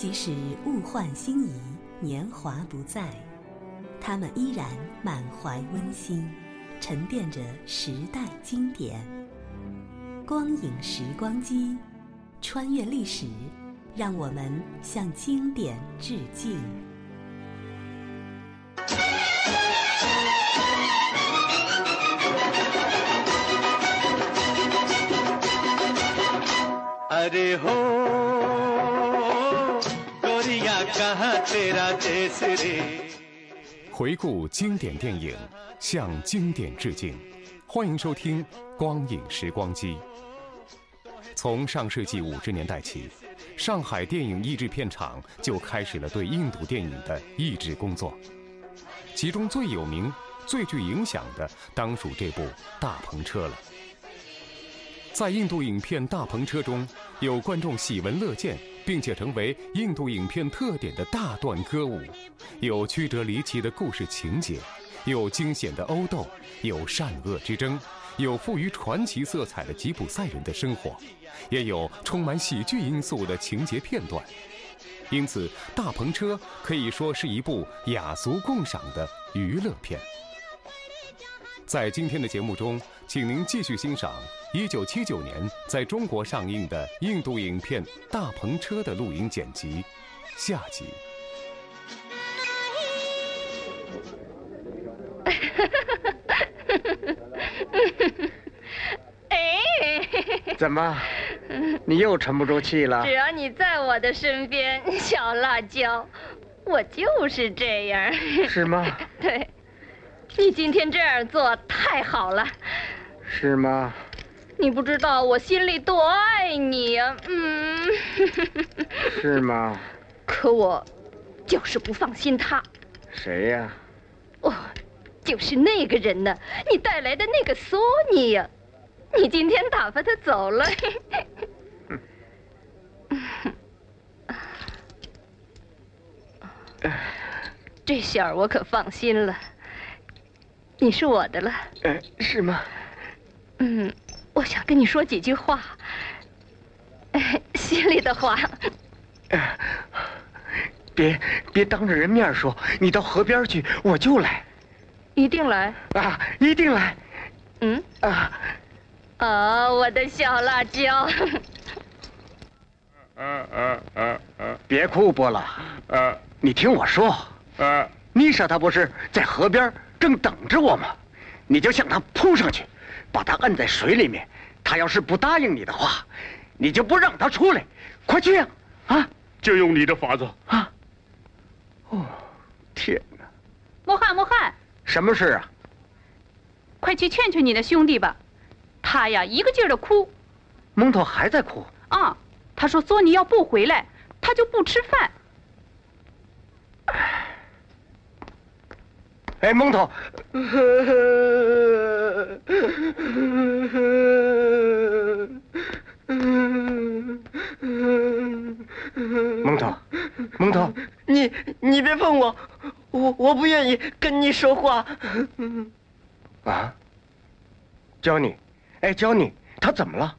即使物换星移，年华不再，他们依然满怀温馨，沉淀着时代经典。光影时光机，穿越历史，让我们向经典致敬。回顾经典电影，向经典致敬。欢迎收听《光影时光机》。从上世纪五十年代起，上海电影译制片厂就开始了对印度电影的译制工作。其中最有名、最具影响的，当属这部《大篷车》了。在印度影片《大篷车》中，有观众喜闻乐见，并且成为印度影片特点的大段歌舞，有曲折离奇的故事情节，有惊险的殴斗，有善恶之争，有富于传奇色彩的吉普赛人的生活，也有充满喜剧因素的情节片段。因此，《大篷车》可以说是一部雅俗共赏的娱乐片。在今天的节目中，请您继续欣赏1979年在中国上映的印度影片《大篷车》的录音剪辑，下集。哎，怎么，你又沉不住气了只？要你在我的身边，小辣椒，我就是这样。是吗？对，你今天这样做太好了。是吗？你不知道我心里多爱你呀、嗯。是吗？可我就是不放心他。谁呀？哦，就是那个人呢，你带来的那个索尼呀，你今天打发他走了。这下我可放心了，你是我的了。呃，是吗？嗯，我想跟你说几句话，哎 心里的话。别别当着人面说，你到河边去，我就来一定来。啊，一定来嗯，啊！哦，我的小辣椒。嗯嗯嗯嗯，别哭，波拉。呃，你听我说。呃，妮莎她不是在河边正等着我吗？你就向她扑上去，把他摁在水里面。他要是不答应你的话，你就不让他出来。快去呀！啊就用你的法子。啊！哦，天哪！莫汉，莫汉，什么事啊？快去劝劝你的兄弟吧，他呀一个劲儿的哭蒙头还在哭。啊。他说索尼要不回来，他就不吃饭。哎，蒙头。蒙头，蒙头，你你别碰我，我我不愿意跟你说话。啊？教你，哎，教你，他怎么了？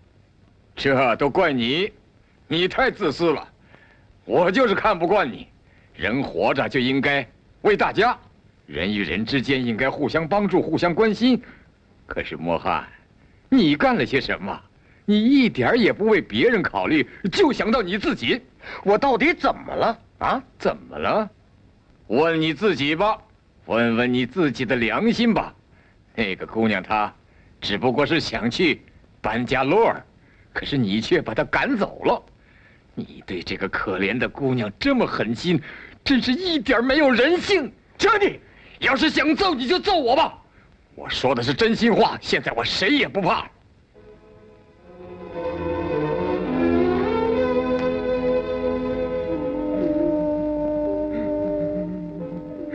这都怪你，你太自私了。我就是看不惯你。人活着就应该为大家，人与人之间应该互相帮助、互相关心。可是莫汉，你干了些什么？你一点儿也不为别人考虑，就想到你自己。我到底怎么了？啊？怎么了？问你自己吧，问问你自己的良心吧。那个姑娘她只不过是想去班加罗尔，可是你却把她赶走了。你对这个可怜的姑娘这么狠心，真是一点没有人性。这你要是想揍你就揍我吧，我说的是真心话，现在我谁也不怕。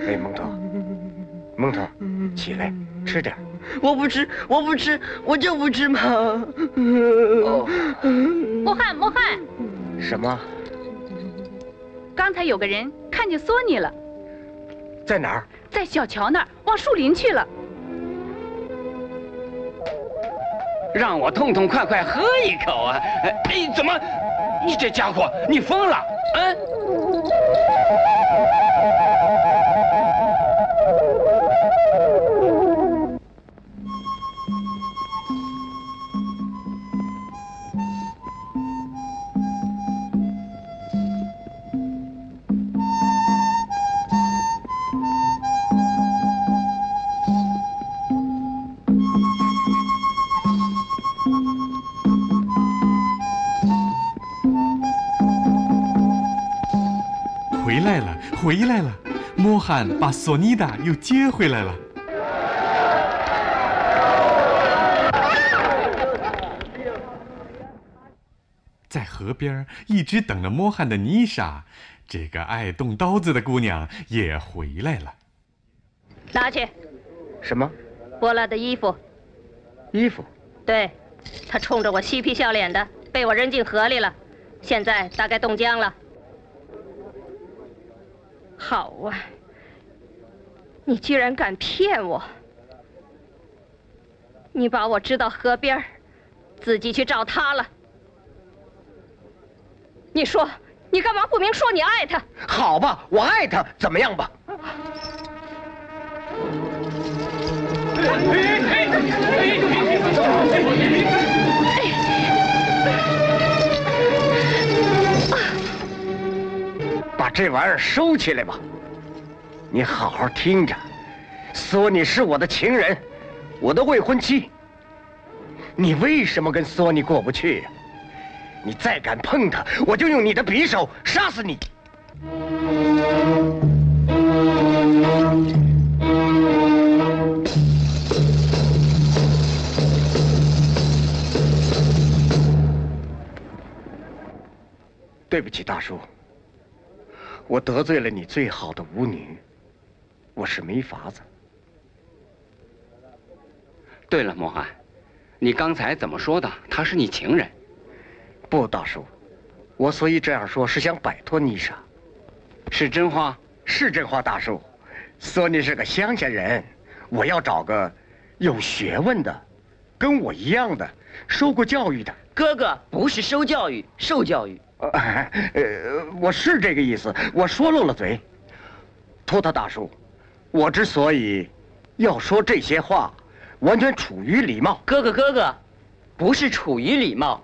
哎，蒙头，蒙头，起来吃点。我不吃，我不吃，我就不吃嘛。莫、哦、汉，莫汉，什么？刚才有个人看见索尼了，在哪儿？在小桥那儿，往树林去了。让我痛痛快快喝一口啊！哎，怎么？你这家伙，你疯了？嗯。回来了！莫汉把索尼达又接回来了。在河边一直等着莫汉的妮莎，这个爱动刀子的姑娘也回来了。拿去。什么？波拉的衣服。衣服？对，他冲着我嬉皮笑脸的，被我扔进河里了，现在大概冻僵了。好啊！你居然敢骗我！你把我支到河边自己去找他了。你说，你干嘛不明说你爱他？好吧，我爱他，怎么样吧？把这玩意儿收起来吧。你好好听着，索尼是我的情人，我的未婚妻。你为什么跟索尼过不去？你再敢碰她，我就用你的匕首杀死你！对不起，大叔，我得罪了你最好的舞女，我是没法子。对了，莫汉，你刚才怎么说的？她是你情人？不，大叔，我所以这样说是想摆脱妮莎。是真话？是真话，大叔。索尼是个乡下人，我要找个有学问的，跟我一样的，受过教育的。哥哥不是受教育，受教育。呃，我是这个意思，我说漏了嘴。托特大叔，我之所以要说这些话，完全出于礼貌。哥哥，哥哥，不是出于礼貌，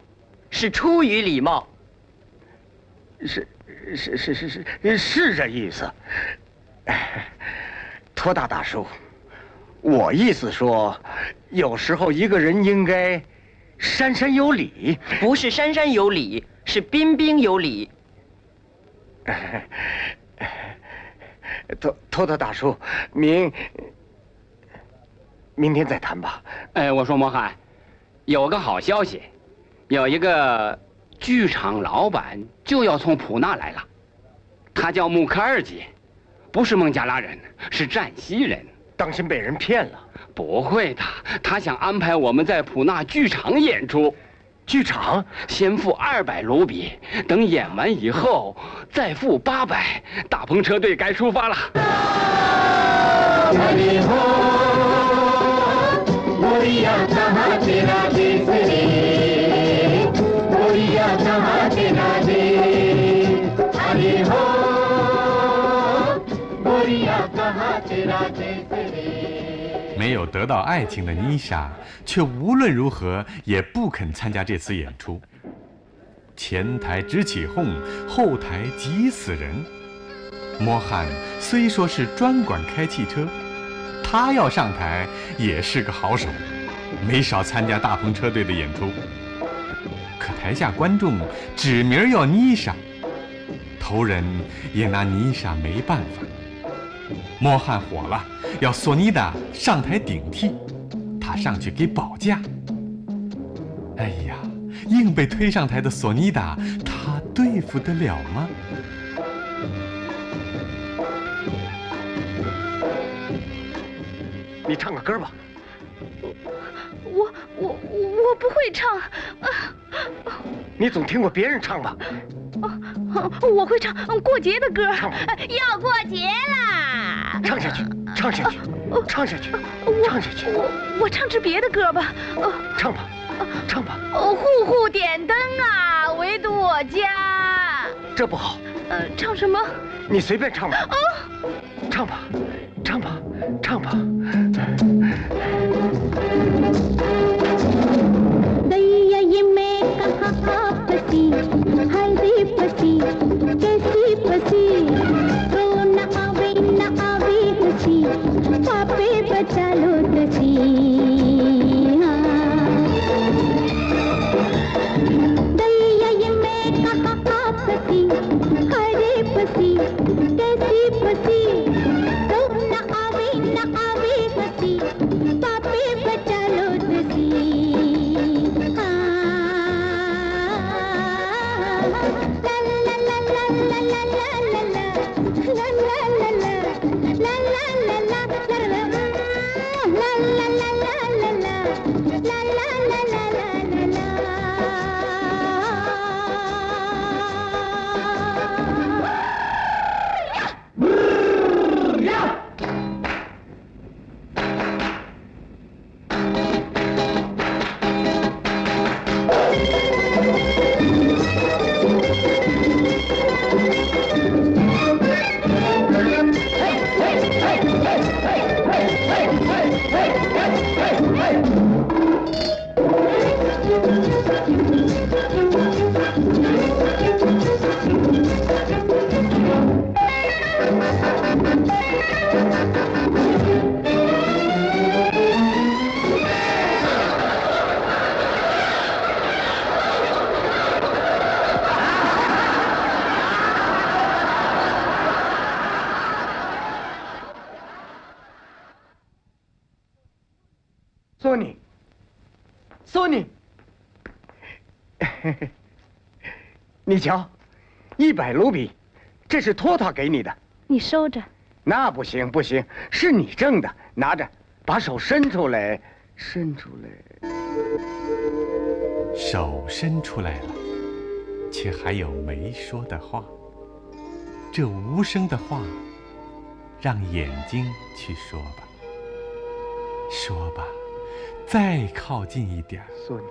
是出于礼貌。是是是是是是这意思。托大大叔，我意思说，有时候一个人应该山山有礼，不是山山有礼。是彬彬有礼。托托特大叔，明明天再谈吧。哎，我说莫汉，有个好消息，有一个剧场老板就要从普纳来了，他叫穆克尔吉，不是孟加拉人，是占西人。当心被人骗了。不会的，他想安排我们在普纳剧场演出。剧场先付二百卢比，等演完以后再付八百。大篷车队该出发了。没有得到爱情的妮莎，却无论如何也不肯参加这次演出。前台直起哄，后台急死人。莫汉虽说是专管开汽车，他要上台也是个好手，没少参加大篷车队的演出。可台下观众指名要妮莎，头人也拿妮莎没办法。莫汉火了，要索尼达上台顶替，他上去给保驾。哎呀，硬被推上台的索尼达，他对付得了吗？你唱个歌吧。我我我不会唱，你总听过别人唱吧？我会唱过节的歌。要过节啦！唱下去，唱下去，唱下去，唱下去。我唱支别的歌吧。唱吧，唱吧。户户点灯啊，唯独我家。这不好。呃，唱什么？你随便唱吧。唱吧，唱吧，唱吧。索你瞧，一百卢比，这是托塔给你的。你收着。那不行不行，是你挣的，拿着，把手伸出来，伸出来。手伸出来了，却还有没说的话。这无声的话，让眼睛去说吧，说吧。再靠近一点，索尼，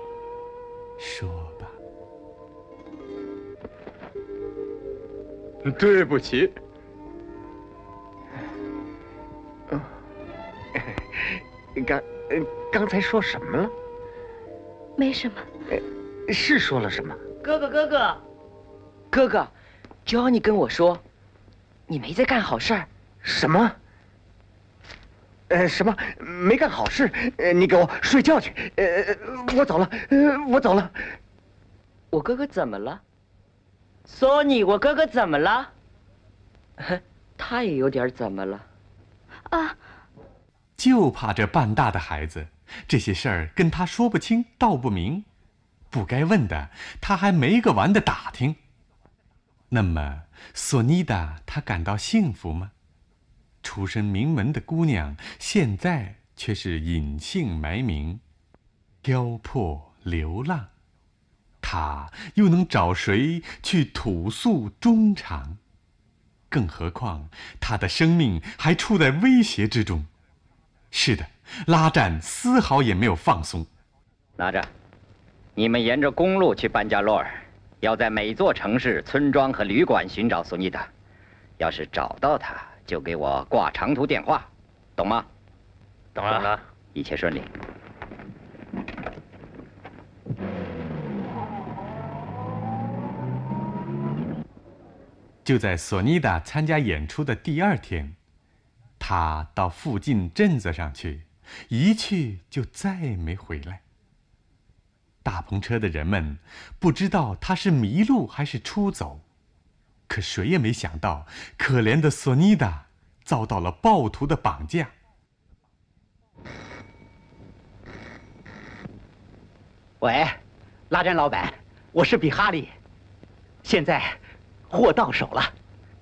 说吧。对不起。刚，刚才说什么了？没什么。是说了什么？哥哥，哥哥，哥哥，就要你跟我说，你没在干好事儿。什么？呃，什么没干好事？呃，你给我睡觉去。呃，我走了。呃，我走了。我哥哥怎么了？索尼，我哥哥怎么了？他也有点怎么了？啊！就怕这半大的孩子，这些事儿跟他说不清道不明，不该问的他还没个完的打听。那么，索尼达她感到幸福吗？出身名门的姑娘，现在却是隐姓埋名，漂泊流浪。她又能找谁去吐诉衷肠？更何况他的生命还处在威胁之中。是的，拉战丝毫也没有放松。拿着，你们沿着公路去班加洛尔，要在每座城市、村庄和旅馆寻找索尼达。要是找到他，就给我挂长途电话，懂吗？懂了，一切顺利。就在索尼达参加演出的第二天，他到附近镇子上去，一去就再没回来。大篷车的人们不知道他是迷路还是出走，可谁也没想到，可怜的索尼达遭到了暴徒的绑架。喂，拉战老板，我是比哈利，现在货到手了，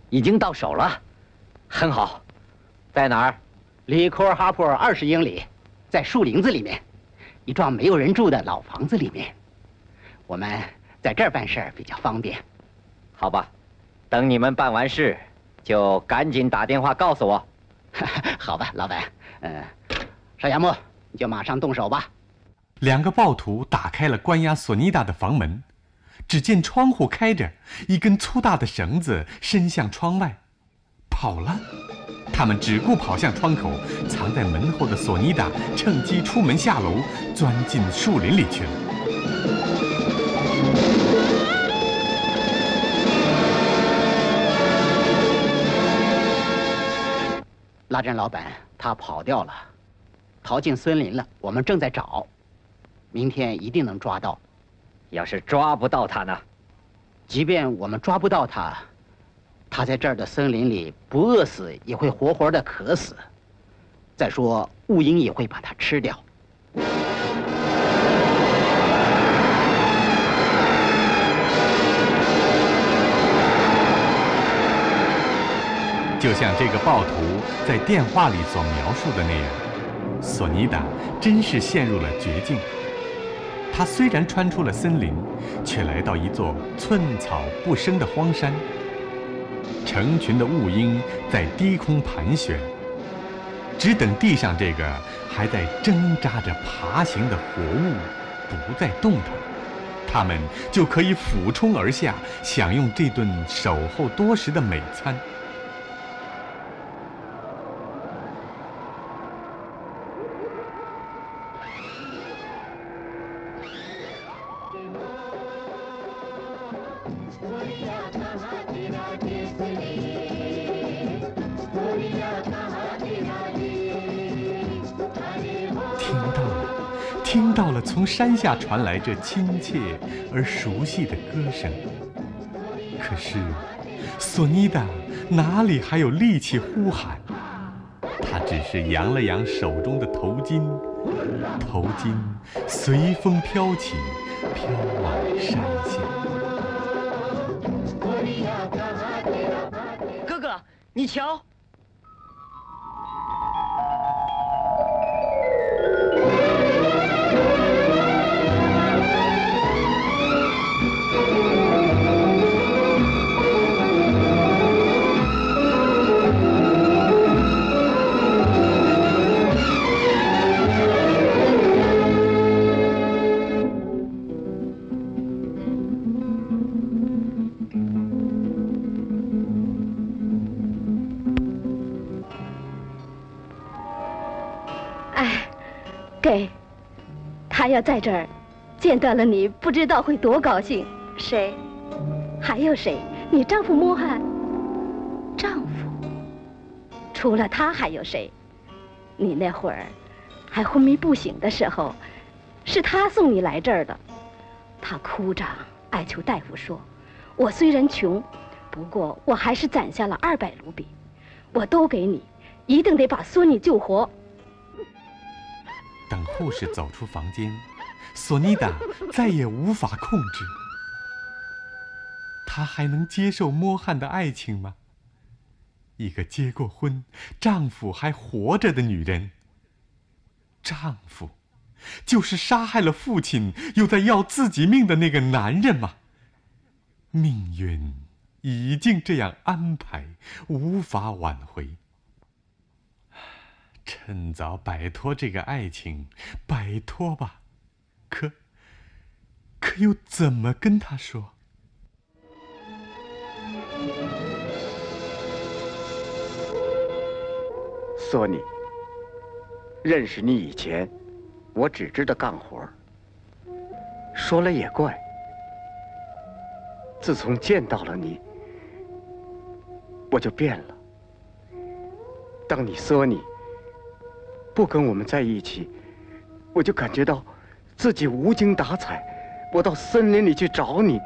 已经到手了，很好，在哪儿？离科尔哈普尔二十英里，在树林子里面，一幢没有人住的老房子里面。我们在这儿办事儿比较方便。好吧，等你们办完事，就赶紧打电话告诉我。好吧，老板。嗯，少牙木，你就马上动手吧。两个暴徒打开了关押索尼达的房门，只见窗户开着，一根粗大的绳子伸向窗外，跑了。他们只顾跑向窗口，藏在门后的索尼达趁机出门下楼，钻进树林里去了。拉站老板他跑掉了，逃进森林了。我们正在找，明天一定能抓到。要是抓不到他呢？即便我们抓不到他，他在这儿的森林里不饿死也会活活的渴死。再说，雾鹰也会把它吃掉。就像这个暴徒在电话里所描述的那样，索尼达真是陷入了绝境。他虽然穿出了森林，却来到一座寸草不生的荒山。成群的雾鹰在低空盘旋，只等地上这个还在挣扎着爬行的活物不再动弹，它们就可以俯冲而下，享用这顿守候多时的美餐。听到了从山下传来这亲切而熟悉的歌声，可是索尼达哪里还有力气呼喊？他只是扬了扬手中的头巾，头巾随风飘起，飘往山下。哥哥，你瞧。他要在这儿见到了你，不知道会多高兴。谁？还有谁？你丈夫莫汉。丈夫？除了他还有谁？你那会儿还昏迷不醒的时候，是他送你来这儿的。他哭着哀求大夫说：“我虽然穷，不过我还是攒下了二百卢比，我都给你，一定得把孙女救活。”等护士走出房间，索尼达再也无法控制。她还能接受摸汉的爱情吗？一个结过婚、丈夫还活着的女人，丈夫就是杀害了父亲又在要自己命的那个男人吗？命运已经这样安排，无法挽回。趁早摆脱这个爱情，摆脱吧。可，可又怎么跟他说？索尼，认识你以前，我只知道干活。说了也怪，自从见到了你，我就变了。当你索尼。不跟我们在一起，我就感觉到自己无精打采。我到森林里去找你，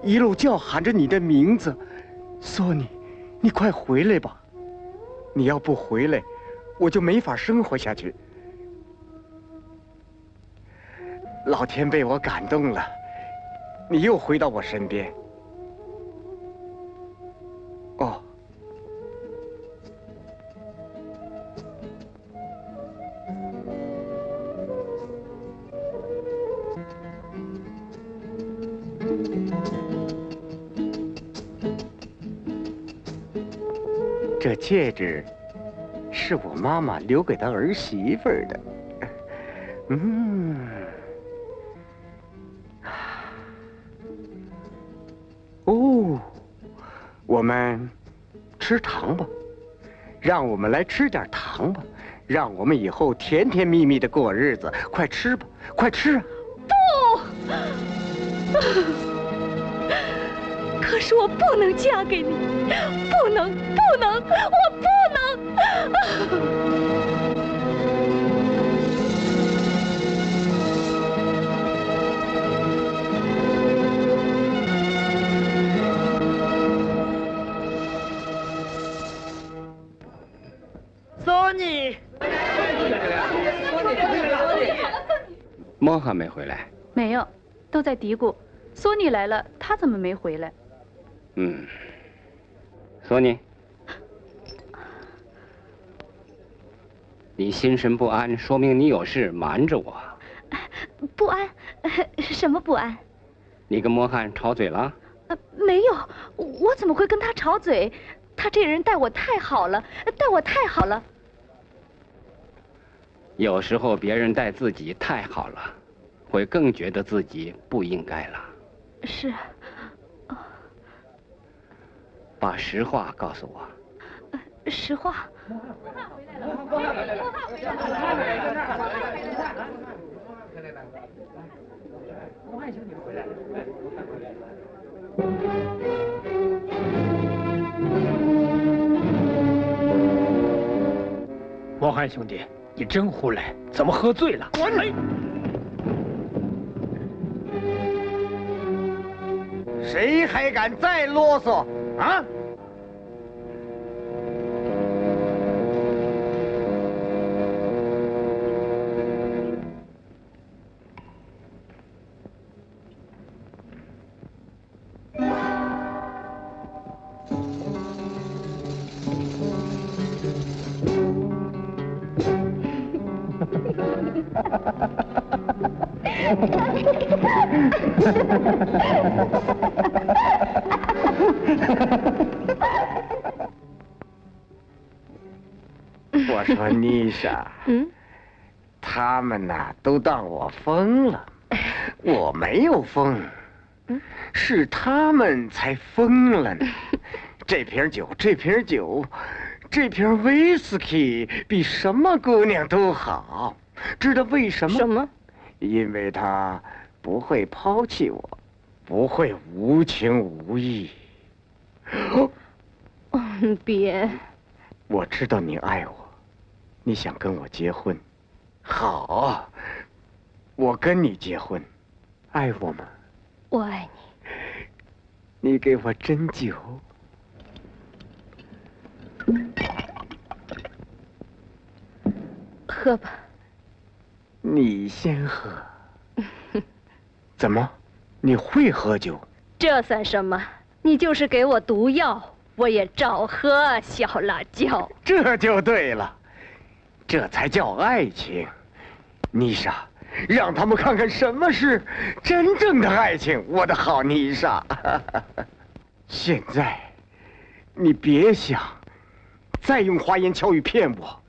一路叫喊着你的名字，索尼，你快回来吧！你要不回来，我就没法生活下去。老天被我感动了，你又回到我身边。戒指是我妈妈留给她儿媳妇儿的。嗯，哦，我们吃糖吧，让我们来吃点糖吧，让我们以后甜甜蜜蜜的过日子。快吃吧，快吃啊！不，可是我不能嫁给你，能，不能，我不能。索尼，莫还没回来。没有，都在嘀咕。索尼来了，他怎么没回来？嗯，索尼，你心神不安，说明你有事瞒着我。不安，什么不安？你跟莫汉吵嘴了？呃，没有，我怎么会跟他吵嘴？他这人待我太好了，待我太好了。有时候别人待自己太好了，会更觉得自己不应该了。是。把实话告诉我。实话。莫汉兄弟，你真胡来！怎么喝醉了？滚！谁还敢再啰嗦啊？我说妮莎，嗯，他们呐都当我疯了，我没有疯，是他们才疯了呢。这瓶酒，这瓶酒，这瓶威士忌比什么姑娘都好，知道为什么？什么？因为他不会抛弃我，不会无情无义。嗯，别。我知道你爱我，你想跟我结婚，好，我跟你结婚，爱我吗？我爱你。你给我斟酒。喝吧。你先喝。怎么？你会喝酒？这算什么？你就是给我毒药，我也照喝。小辣椒，这就对了，这才叫爱情。妮莎，让他们看看什么是真正的爱情，我的好妮莎。现在，你别想再用花言巧语骗我。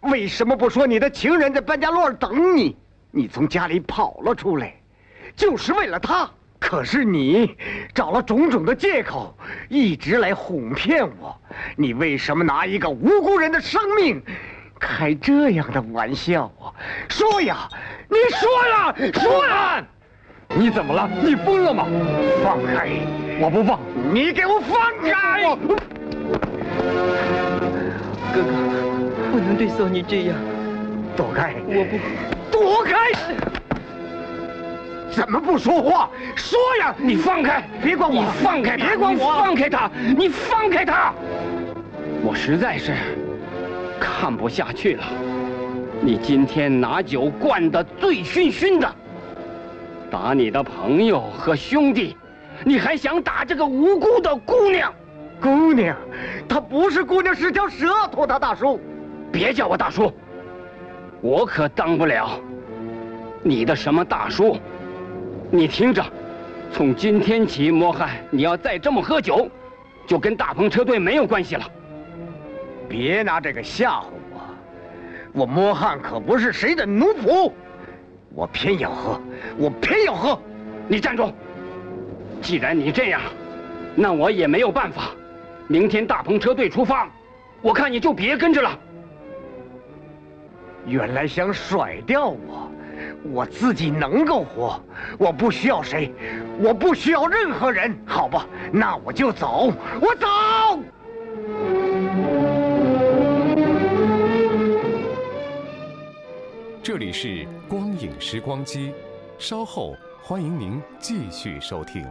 为什么不说你的情人在班加罗尔等你？你从家里跑了出来，就是为了他。可是你找了种种的借口，一直来哄骗我。你为什么拿一个无辜人的生命开这样的玩笑啊？说呀，你说呀，说呀！你怎么了？你疯了吗？放开！我不放！你给我放开！哥哥，不能对索尼这样。躲开！我不。躲开！怎么不说话？说呀！你放开！别管我！你放开！别管我！放开他！你放开他！我实在是看不下去了。你今天拿酒灌得醉醺醺的，打你的朋友和兄弟，你还想打这个无辜的姑娘？姑娘，她不是姑娘，是条舌头他大叔，别叫我大叔，我可当不了你的什么大叔。你听着，从今天起，莫汉，你要再这么喝酒，就跟大鹏车队没有关系了。别拿这个吓唬我，我摸汉可不是谁的奴仆，我偏要喝，我偏要喝。你站住！既然你这样，那我也没有办法。明天大篷车队出发，我看你就别跟着了。原来想甩掉我，我自己能够活，我不需要谁，我不需要任何人。好吧，那我就走，我走。这里是光影时光机，稍后欢迎您继续收听。